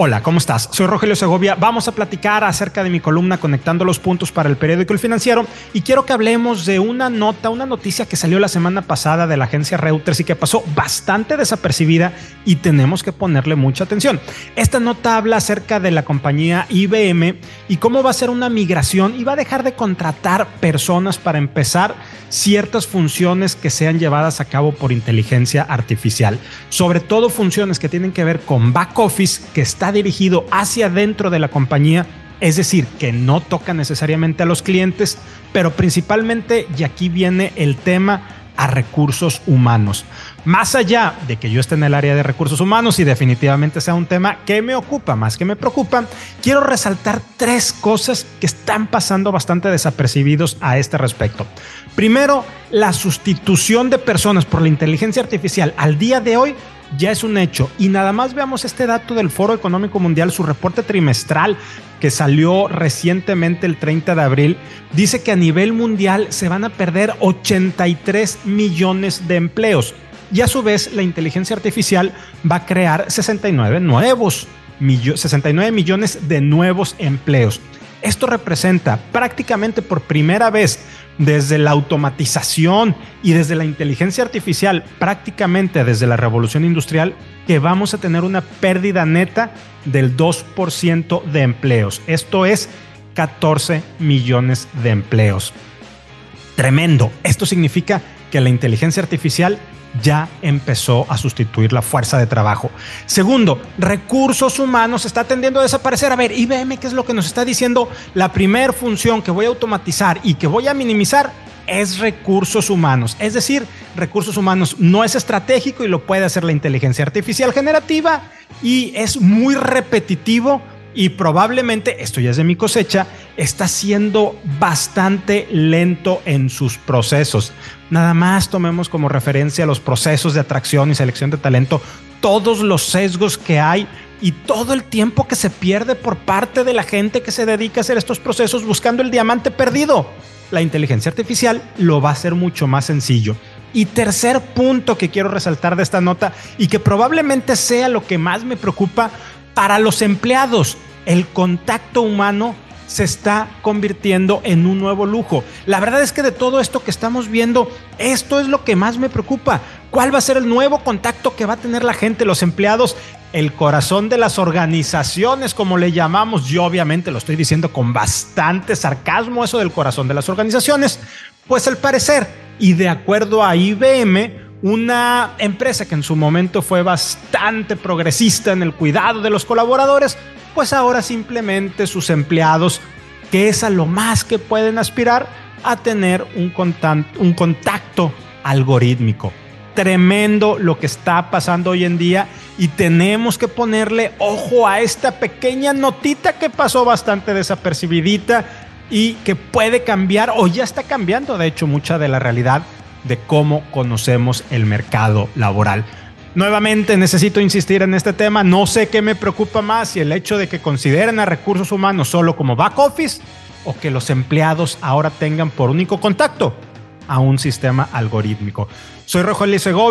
Hola, ¿cómo estás? Soy Rogelio Segovia. Vamos a platicar acerca de mi columna Conectando los Puntos para el periódico El Financiero y quiero que hablemos de una nota, una noticia que salió la semana pasada de la agencia Reuters y que pasó bastante desapercibida y tenemos que ponerle mucha atención. Esta nota habla acerca de la compañía IBM y cómo va a ser una migración y va a dejar de contratar personas para empezar ciertas funciones que sean llevadas a cabo por inteligencia artificial, sobre todo funciones que tienen que ver con back office que está dirigido hacia dentro de la compañía, es decir, que no toca necesariamente a los clientes, pero principalmente, y aquí viene el tema, a recursos humanos. Más allá de que yo esté en el área de recursos humanos y definitivamente sea un tema que me ocupa más que me preocupa, quiero resaltar tres cosas que están pasando bastante desapercibidos a este respecto. Primero, la sustitución de personas por la inteligencia artificial al día de hoy ya es un hecho. Y nada más veamos este dato del Foro Económico Mundial, su reporte trimestral que salió recientemente el 30 de abril, dice que a nivel mundial se van a perder 83 millones de empleos. Y a su vez la inteligencia artificial va a crear 69 nuevos 69 millones de nuevos empleos. Esto representa prácticamente por primera vez desde la automatización y desde la inteligencia artificial, prácticamente desde la revolución industrial, que vamos a tener una pérdida neta del 2% de empleos. Esto es 14 millones de empleos. Tremendo. Esto significa que la inteligencia artificial ya empezó a sustituir la fuerza de trabajo. Segundo, recursos humanos está tendiendo a desaparecer. A ver, IBM, ¿qué es lo que nos está diciendo? La primera función que voy a automatizar y que voy a minimizar es recursos humanos. Es decir, recursos humanos no es estratégico y lo puede hacer la inteligencia artificial generativa y es muy repetitivo y probablemente, esto ya es de mi cosecha, está siendo bastante lento en sus procesos. Nada más tomemos como referencia los procesos de atracción y selección de talento, todos los sesgos que hay y todo el tiempo que se pierde por parte de la gente que se dedica a hacer estos procesos buscando el diamante perdido. La inteligencia artificial lo va a hacer mucho más sencillo. Y tercer punto que quiero resaltar de esta nota y que probablemente sea lo que más me preocupa para los empleados el contacto humano se está convirtiendo en un nuevo lujo. La verdad es que de todo esto que estamos viendo, esto es lo que más me preocupa. ¿Cuál va a ser el nuevo contacto que va a tener la gente, los empleados? El corazón de las organizaciones, como le llamamos. Yo obviamente lo estoy diciendo con bastante sarcasmo, eso del corazón de las organizaciones. Pues al parecer, y de acuerdo a IBM, una empresa que en su momento fue bastante progresista en el cuidado de los colaboradores, pues ahora simplemente sus empleados, que es a lo más que pueden aspirar, a tener un, un contacto algorítmico. Tremendo lo que está pasando hoy en día y tenemos que ponerle ojo a esta pequeña notita que pasó bastante desapercibidita y que puede cambiar o ya está cambiando de hecho mucha de la realidad de cómo conocemos el mercado laboral. Nuevamente necesito insistir en este tema, no sé qué me preocupa más si el hecho de que consideren a recursos humanos solo como back office o que los empleados ahora tengan por único contacto a un sistema algorítmico. Soy Rogelio Segovia